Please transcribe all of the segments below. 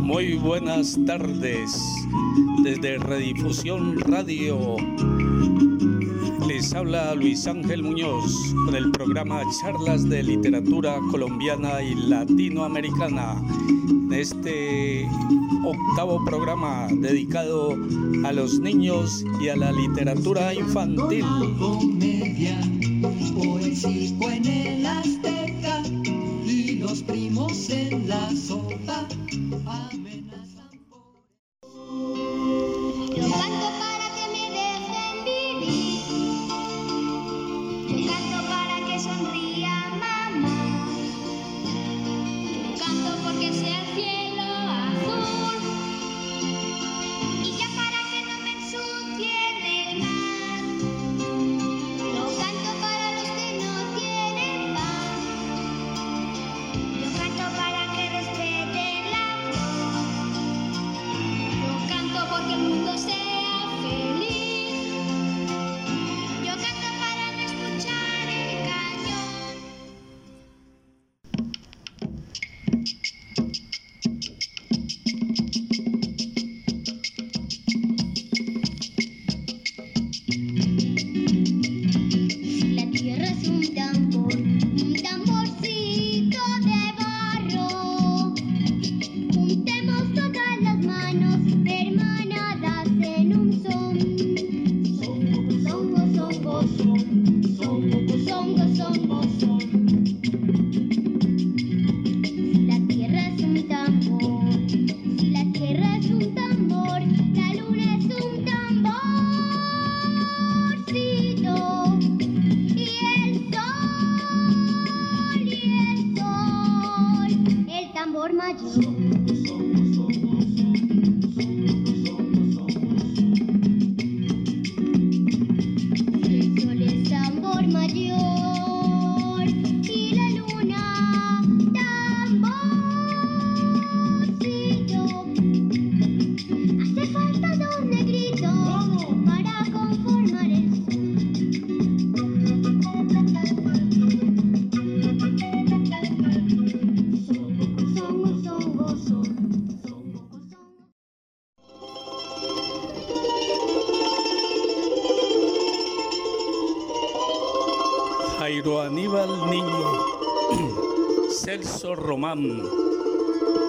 Muy buenas tardes desde Redifusión Radio. Habla Luis Ángel Muñoz con el programa Charlas de Literatura Colombiana y Latinoamericana. Este octavo programa dedicado a los niños y a la literatura infantil.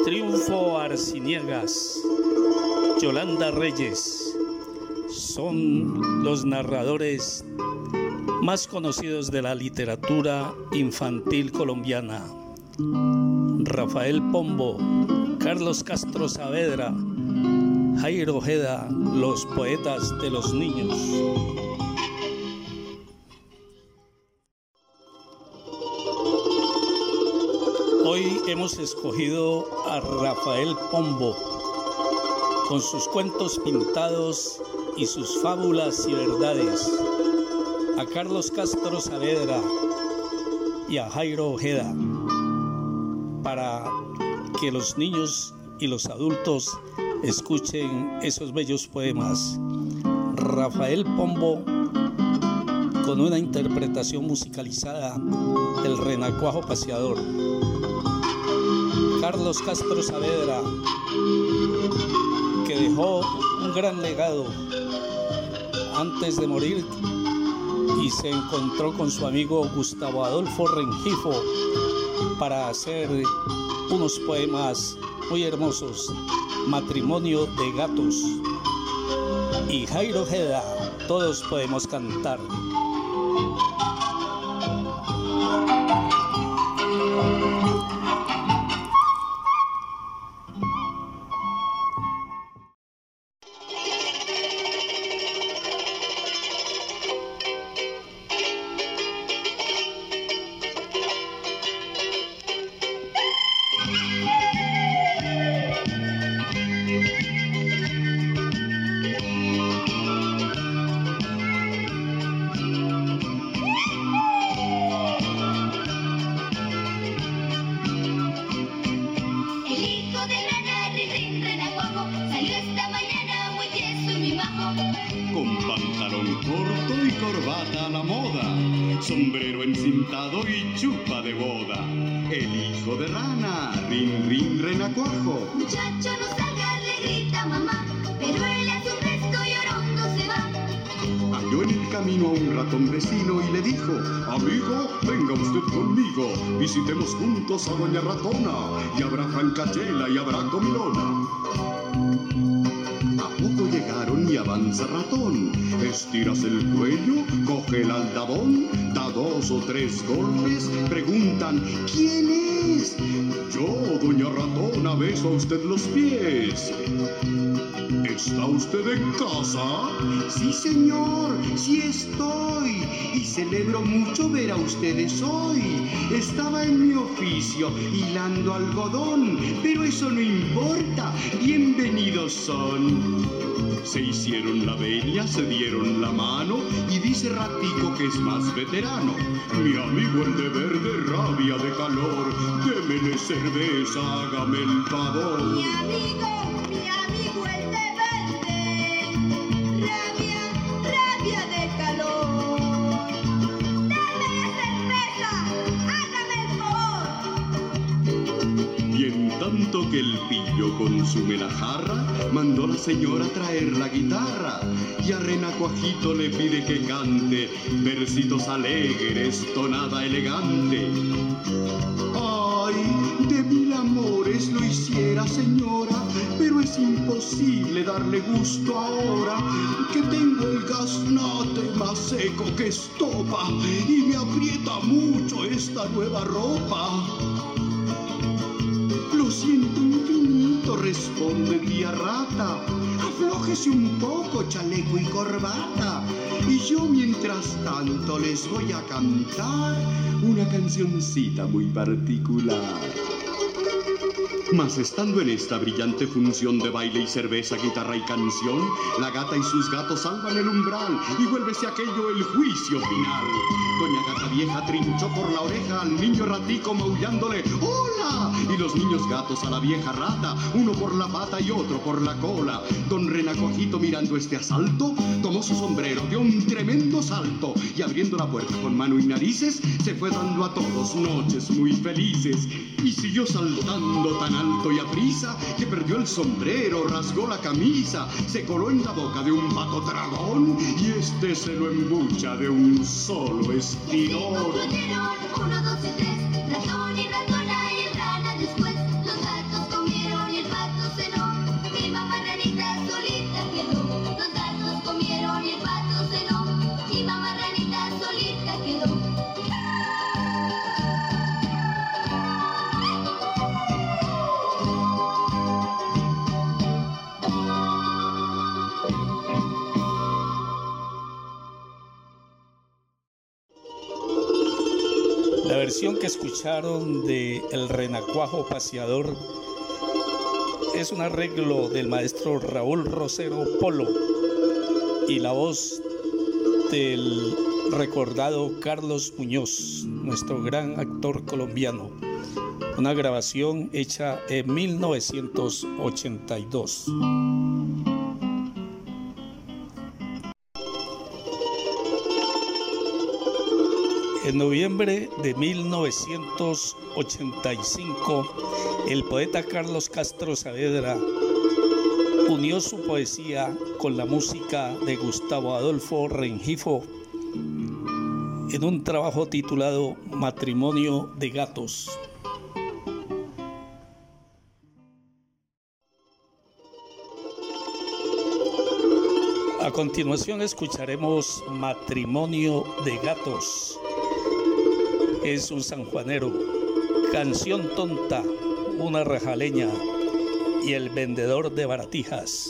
Triunfo Arciniegas, Yolanda Reyes, son los narradores más conocidos de la literatura infantil colombiana. Rafael Pombo, Carlos Castro Saavedra, Jairo Ojeda, los poetas de los niños. Hemos escogido a Rafael Pombo con sus cuentos pintados y sus fábulas y verdades, a Carlos Castro Saavedra y a Jairo Ojeda, para que los niños y los adultos escuchen esos bellos poemas. Rafael Pombo con una interpretación musicalizada del Renacuajo Paseador. Carlos Castro Saavedra, que dejó un gran legado antes de morir y se encontró con su amigo Gustavo Adolfo Rengifo para hacer unos poemas muy hermosos, Matrimonio de Gatos. Y Jairo Jeda, todos podemos cantar. Sombrero encintado y chupa de boda. El hijo de rana, rin rin renacuajo. Muchacho no salga, le grita mamá, pero él hace un resto y orondo se va. Halló en el camino a un ratón vecino y le dijo, amigo, venga usted conmigo, visitemos juntos a doña ratona, y habrá francachela y habrá comilona. Avanza ratón, estiras el cuello, coge el aldabón, da dos o tres golpes, preguntan, ¿quién es? Yo, doña ratona, beso a usted los pies. ¿Está usted en casa? Sí, señor, sí estoy. Y celebro mucho ver a ustedes hoy. Estaba en mi oficio hilando algodón, pero eso no importa. Bienvenidos son. Se hicieron la venia, se dieron la mano y dice Ratico que es más veterano. Mi amigo el de verde, rabia de calor, démele cerveza, hágame el favor. Mi amigo, mi amigo consume la jarra, mandó la señora traer la guitarra. Y a Renacuajito le pide que cante versitos alegres, tonada elegante. Ay, de mil amores lo hiciera señora, pero es imposible darle gusto ahora, que tengo el gaznate más seco que estopa y me aprieta mucho esta nueva ropa. Responde tía rata. Aflójese un poco, chaleco y corbata. Y yo mientras tanto les voy a cantar una cancioncita muy particular. Mas estando en esta brillante función de baile y cerveza, guitarra y canción, la gata y sus gatos salvan el umbral y vuélvese aquello el juicio final. Doña Gata Vieja trinchó por la oreja al niño ratico maullándole ¡Hola! Y los niños gatos a la vieja rata, uno por la pata y otro por la cola. Don Renacuajito mirando este asalto, tomó su sombrero, dio un tremendo salto y abriendo la puerta con mano y narices, se fue dando a todos noches muy felices y siguió saltando tan alto y a prisa que perdió el sombrero, rasgó la camisa, se coló en la boca de un pato dragón y este se lo embucha de un solo estirón. concluyeron, uno, dos y tres, ratón y ratona de El Renacuajo Paseador es un arreglo del maestro Raúl Rosero Polo y la voz del recordado Carlos Muñoz, nuestro gran actor colombiano. Una grabación hecha en 1982. En noviembre de 1985, el poeta Carlos Castro Saavedra unió su poesía con la música de Gustavo Adolfo Rengifo en un trabajo titulado Matrimonio de Gatos. A continuación escucharemos Matrimonio de Gatos. Es un sanjuanero, canción tonta, una rajaleña y el vendedor de baratijas.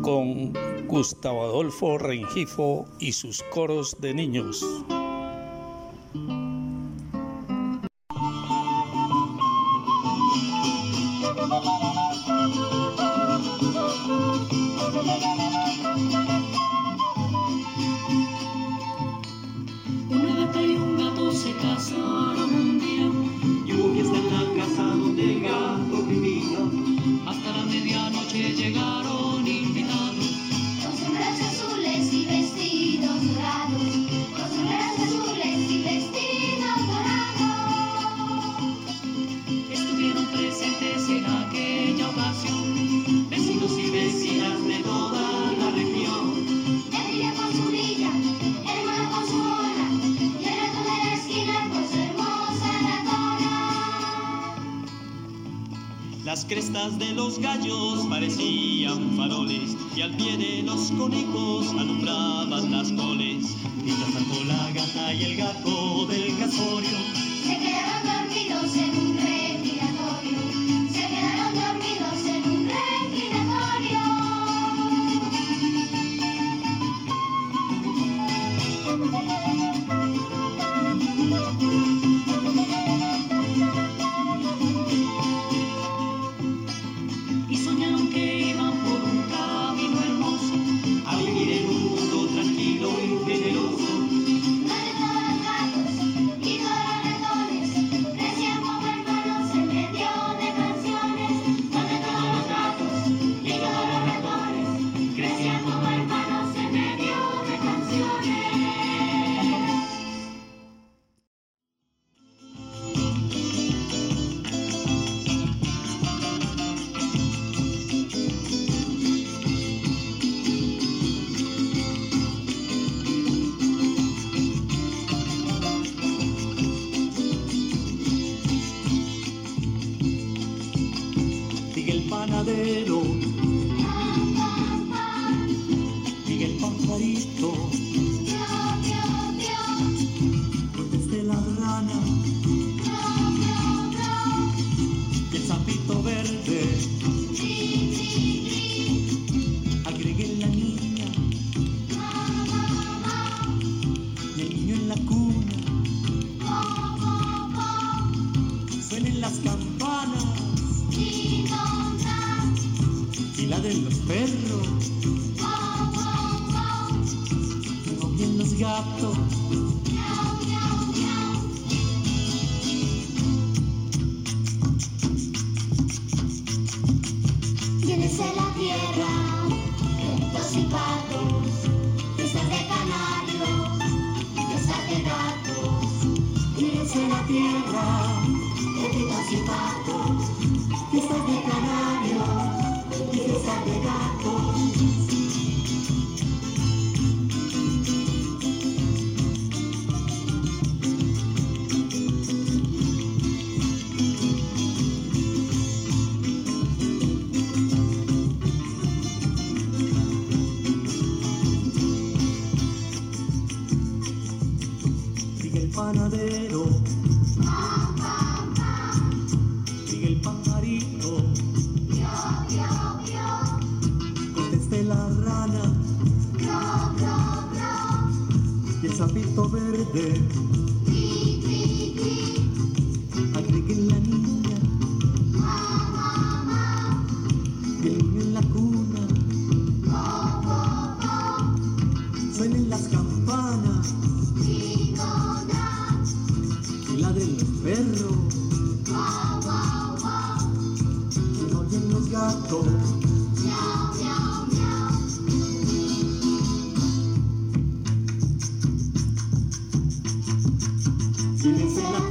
Con Gustavo Adolfo Rengifo y sus coros de niños. de los gallos parecían faroles y al pie de los conejos alumbraban las coles. Y la la gata y el gato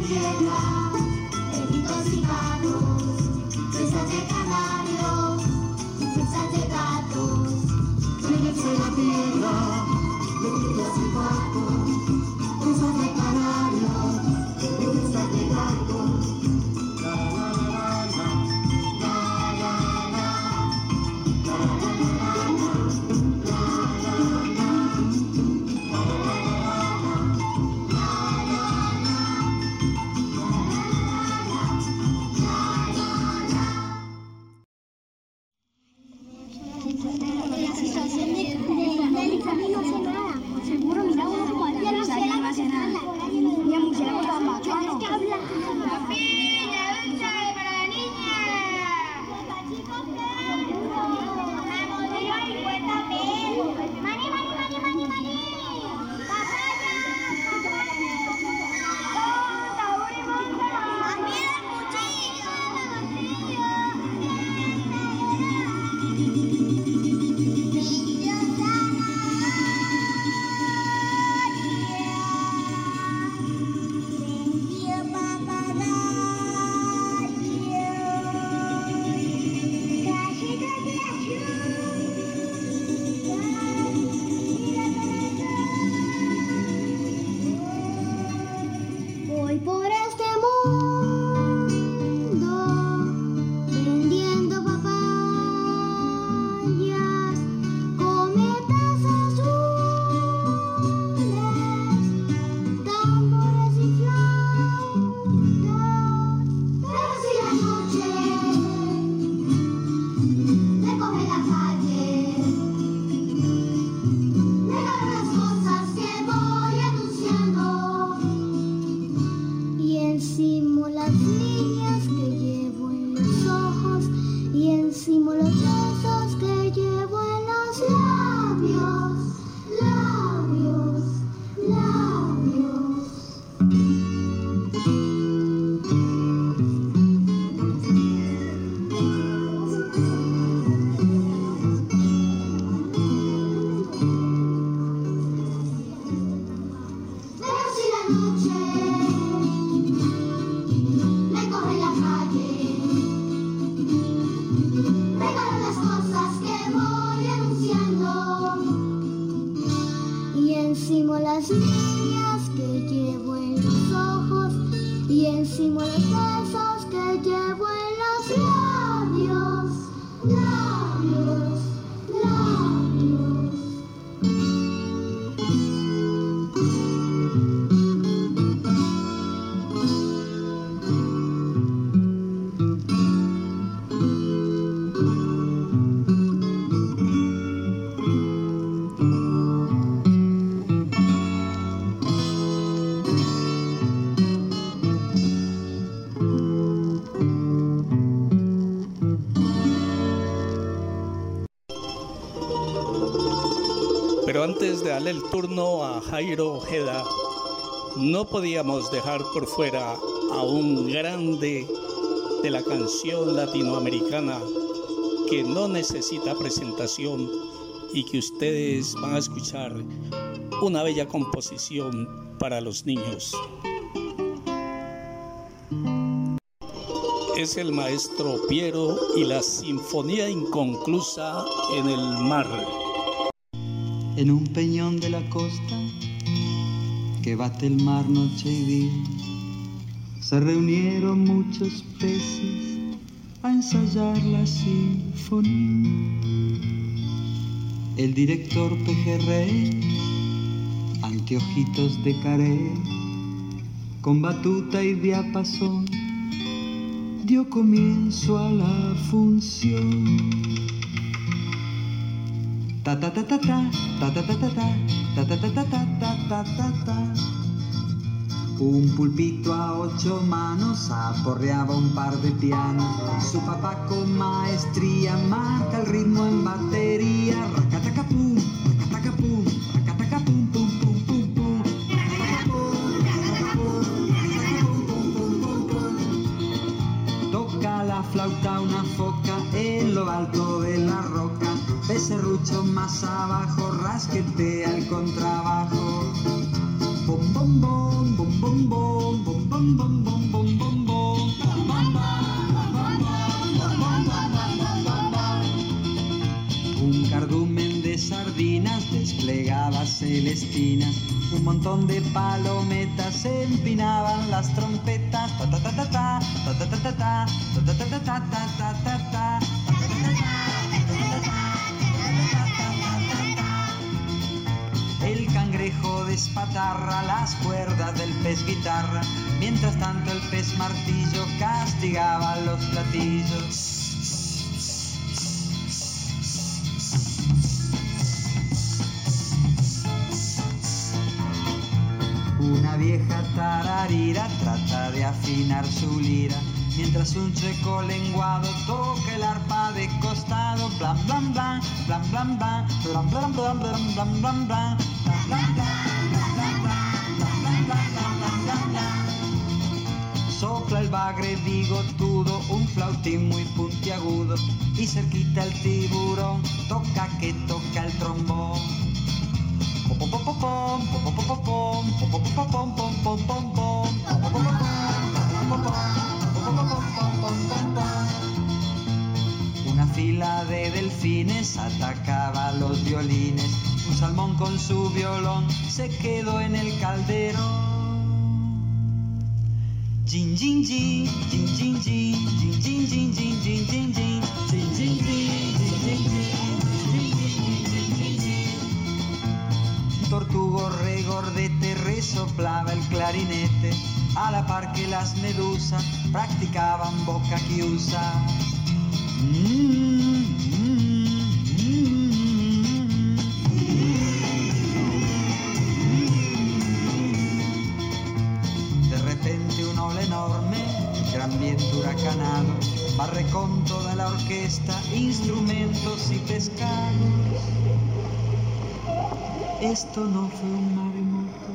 tierra, benditos canarios, gatos, la tierra, benditos y malos. Darle el turno a Jairo Ojeda, no podíamos dejar por fuera a un grande de la canción latinoamericana que no necesita presentación y que ustedes van a escuchar una bella composición para los niños. Es el maestro Piero y la Sinfonía Inconclusa en el Mar. En un peñón de la costa que bate el mar noche y día. Se reunieron muchos peces a ensayar la sinfonía. El director pejerrey, anteojitos de caré, con batuta y diapasón, dio comienzo a la función. Ta ta ta ta ta, ta ta ta ta ta, ta ta ta ta ta ta ta. Un pulpito a ocho manos aporreaba un par de pianos. Su papá con maestría marca el ritmo en batería. Becerrucho más abajo, rasquetea el contrabajo. Bom bom bom, bom bom bom, bom bom bom bom bom bom bom. Un cardumen de sardinas desplegaba celestinas. Un montón de palometas empinaban las trompetas. Ta ta ta ta ta, ta ta ta ta ta, ta ta ta ta ta ta ta ta ta. El cangrejo despatarra las cuerdas del pez guitarra, mientras tanto el pez martillo castigaba los platillos. Una vieja tararira trata de afinar su lira, mientras un checo lenguado toca el arpa de costado. Blan blan blan, blan blan blan, blan blan blan blan blan blan Sopla el bagre bigotudo, un flautín muy puntiagudo, y cerquita el tiburón, toca que toca el trombón. Una fila de delfines atacaba los violines. Un salmón con su violón se quedó en el caldero. Jin jin jin, jin jin jin, jin jin jin jin jin jin jin, jin. Tortugo regordete resoplaba el clarinete, a la par que las medusas practicaban boca. Mm, mm, viento huracanado, barre con toda la orquesta instrumentos y pescados. Esto no fue un maremoto,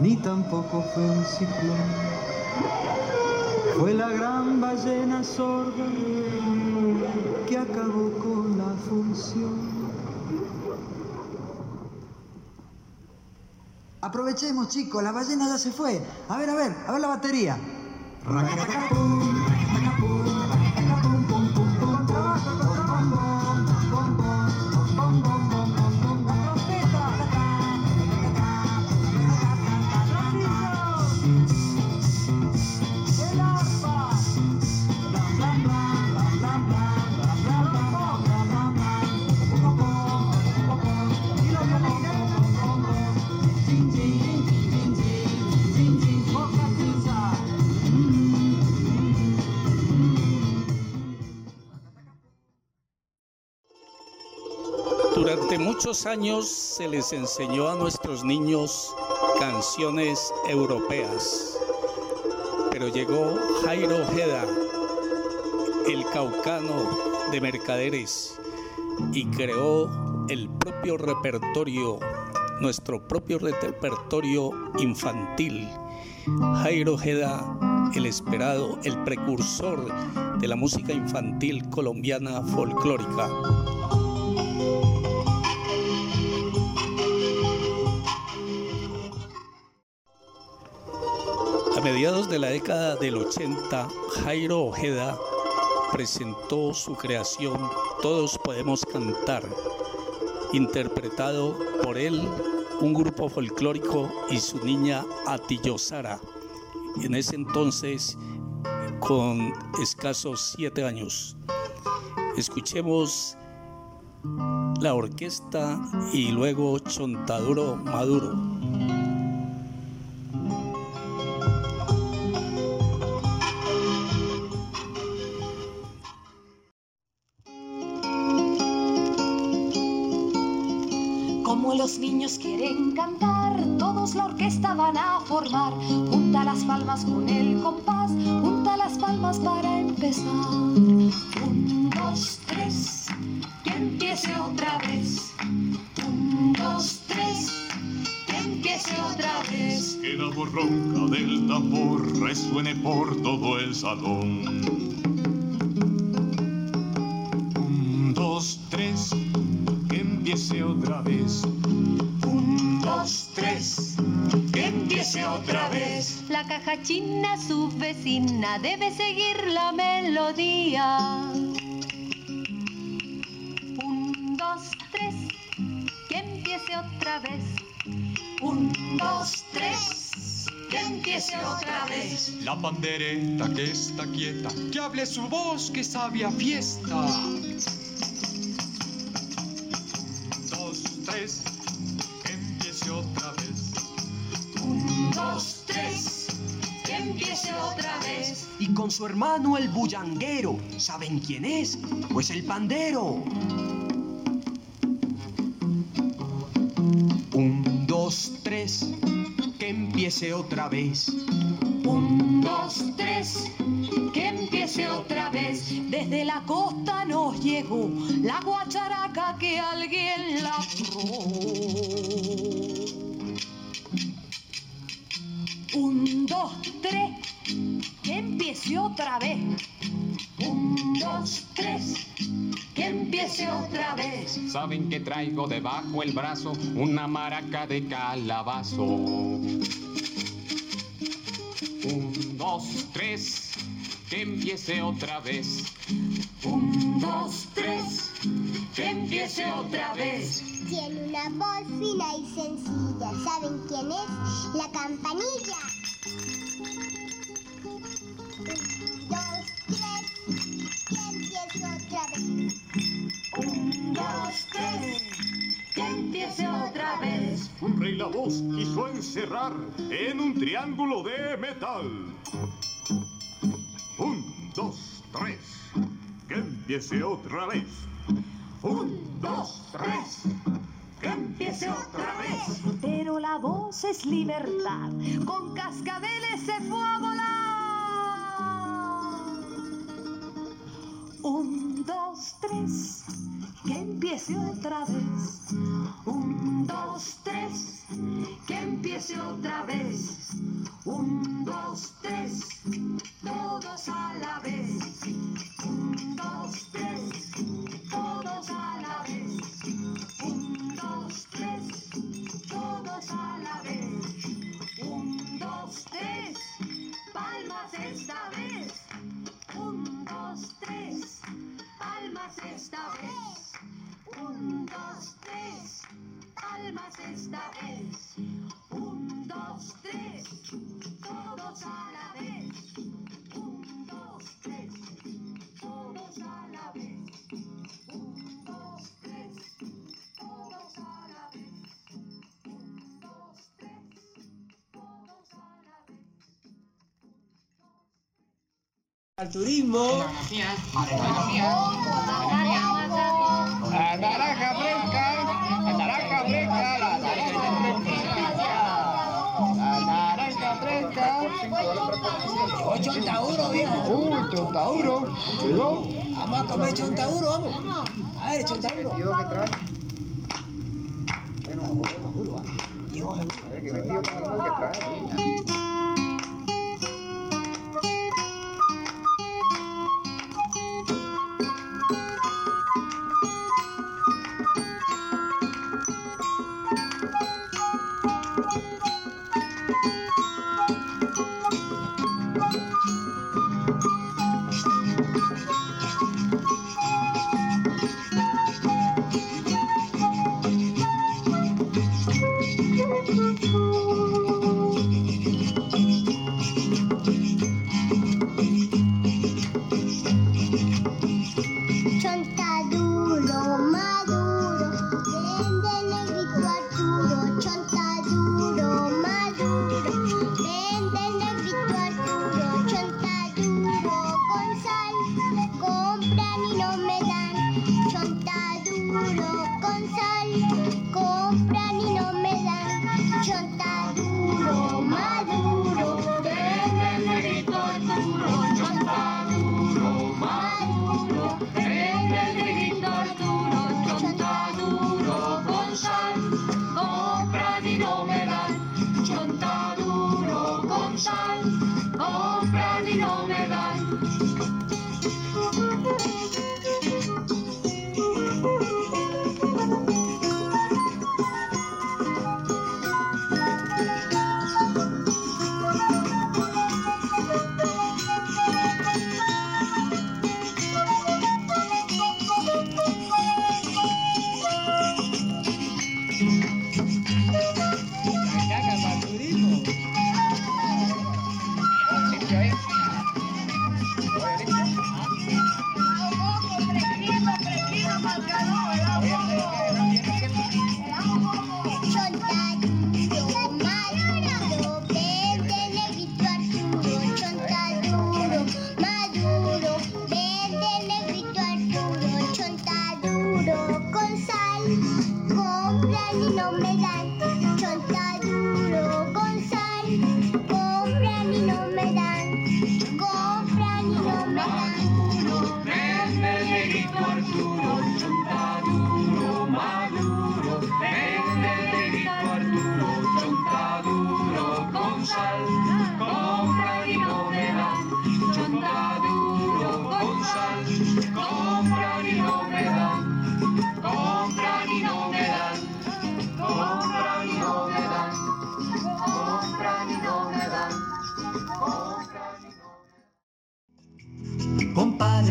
ni tampoco fue un ciclón. Fue la gran ballena sorda que acabó con la función. Aprovechemos, chicos, la ballena ya se fue. A ver, a ver, a ver la batería. Durante muchos años se les enseñó a nuestros niños canciones europeas, pero llegó Jairo Ojeda, el caucano de mercaderes, y creó el propio repertorio, nuestro propio repertorio infantil. Jairo Ojeda, el esperado, el precursor de la música infantil colombiana folclórica. A mediados de la década del 80, Jairo Ojeda presentó su creación Todos Podemos Cantar, interpretado por él, un grupo folclórico y su niña Atillo Sara, en ese entonces con escasos siete años. Escuchemos la orquesta y luego Chontaduro Maduro. Junta las palmas con el compás, junta las palmas para empezar. Un, dos, tres, que empiece otra vez. Un, dos, tres, que empiece otra vez. Que la voz ronca del tambor resuene por todo el salón. Un, dos, tres, que empiece otra vez. Un, dos, tres, empiece otra vez. La caja china, su vecina, debe seguir la melodía. Un, dos, tres, que empiece otra vez. Un, dos, tres, que empiece otra vez. La pandereta que está quieta, que hable su voz que sabe a fiesta. Con su hermano el bullanguero, ¿saben quién es? Pues el pandero. Un, dos, tres, que empiece otra vez. Un, dos, tres, que empiece otra vez. Desde la costa nos llegó la guacharaca que alguien la empiece otra vez. Un, dos, tres, que empiece otra vez. Saben que traigo debajo el brazo una maraca de calabazo. Un, dos, tres, que empiece otra vez. Un, dos, tres, que empiece otra vez. Tiene una voz fina y sencilla. ¿Saben quién es? La campanilla. La voz quiso encerrar en un triángulo de metal. Un, dos, tres, que empiece otra vez. Un, dos, tres, que empiece otra vez. Pero la voz es libertad, con cascabeles se fue a volar. Un, dos, tres, que empiece otra vez. Un, dos, tres, que empiece otra vez. Un, dos, tres, todos a la vez. Un, dos, tres, todos a la vez. Un, dos, tres, todos a la vez. Un, dos, tres, palmas esta vez. Un, dos, tres, palmas esta vez. Un, dos, tres, palmas esta vez. Un, dos, tres, todos a la vez. Un, dos, tres, todos a la vez. Un, dos, tres, todos a la vez. Un, dos, tres, todos a la vez. Al turismo. La naranja fresca, la naranja fresca, la naranja fresca. La naranja fresca. 80 euros, viejo. Uy, 80 euros. ¿No? Vamos a comer 80 euros, vamos. A ver, 80 euros. Chontaduro,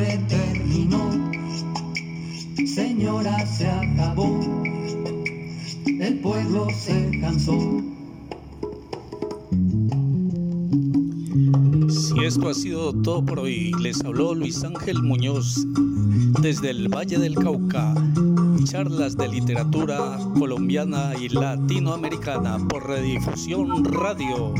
Compadre terminó, señora se acabó, el pueblo se cansó. Si esto ha sido todo por hoy, les habló Luis Ángel Muñoz desde el Valle del Cauca. Charlas de literatura colombiana y latinoamericana por Redifusión Radio.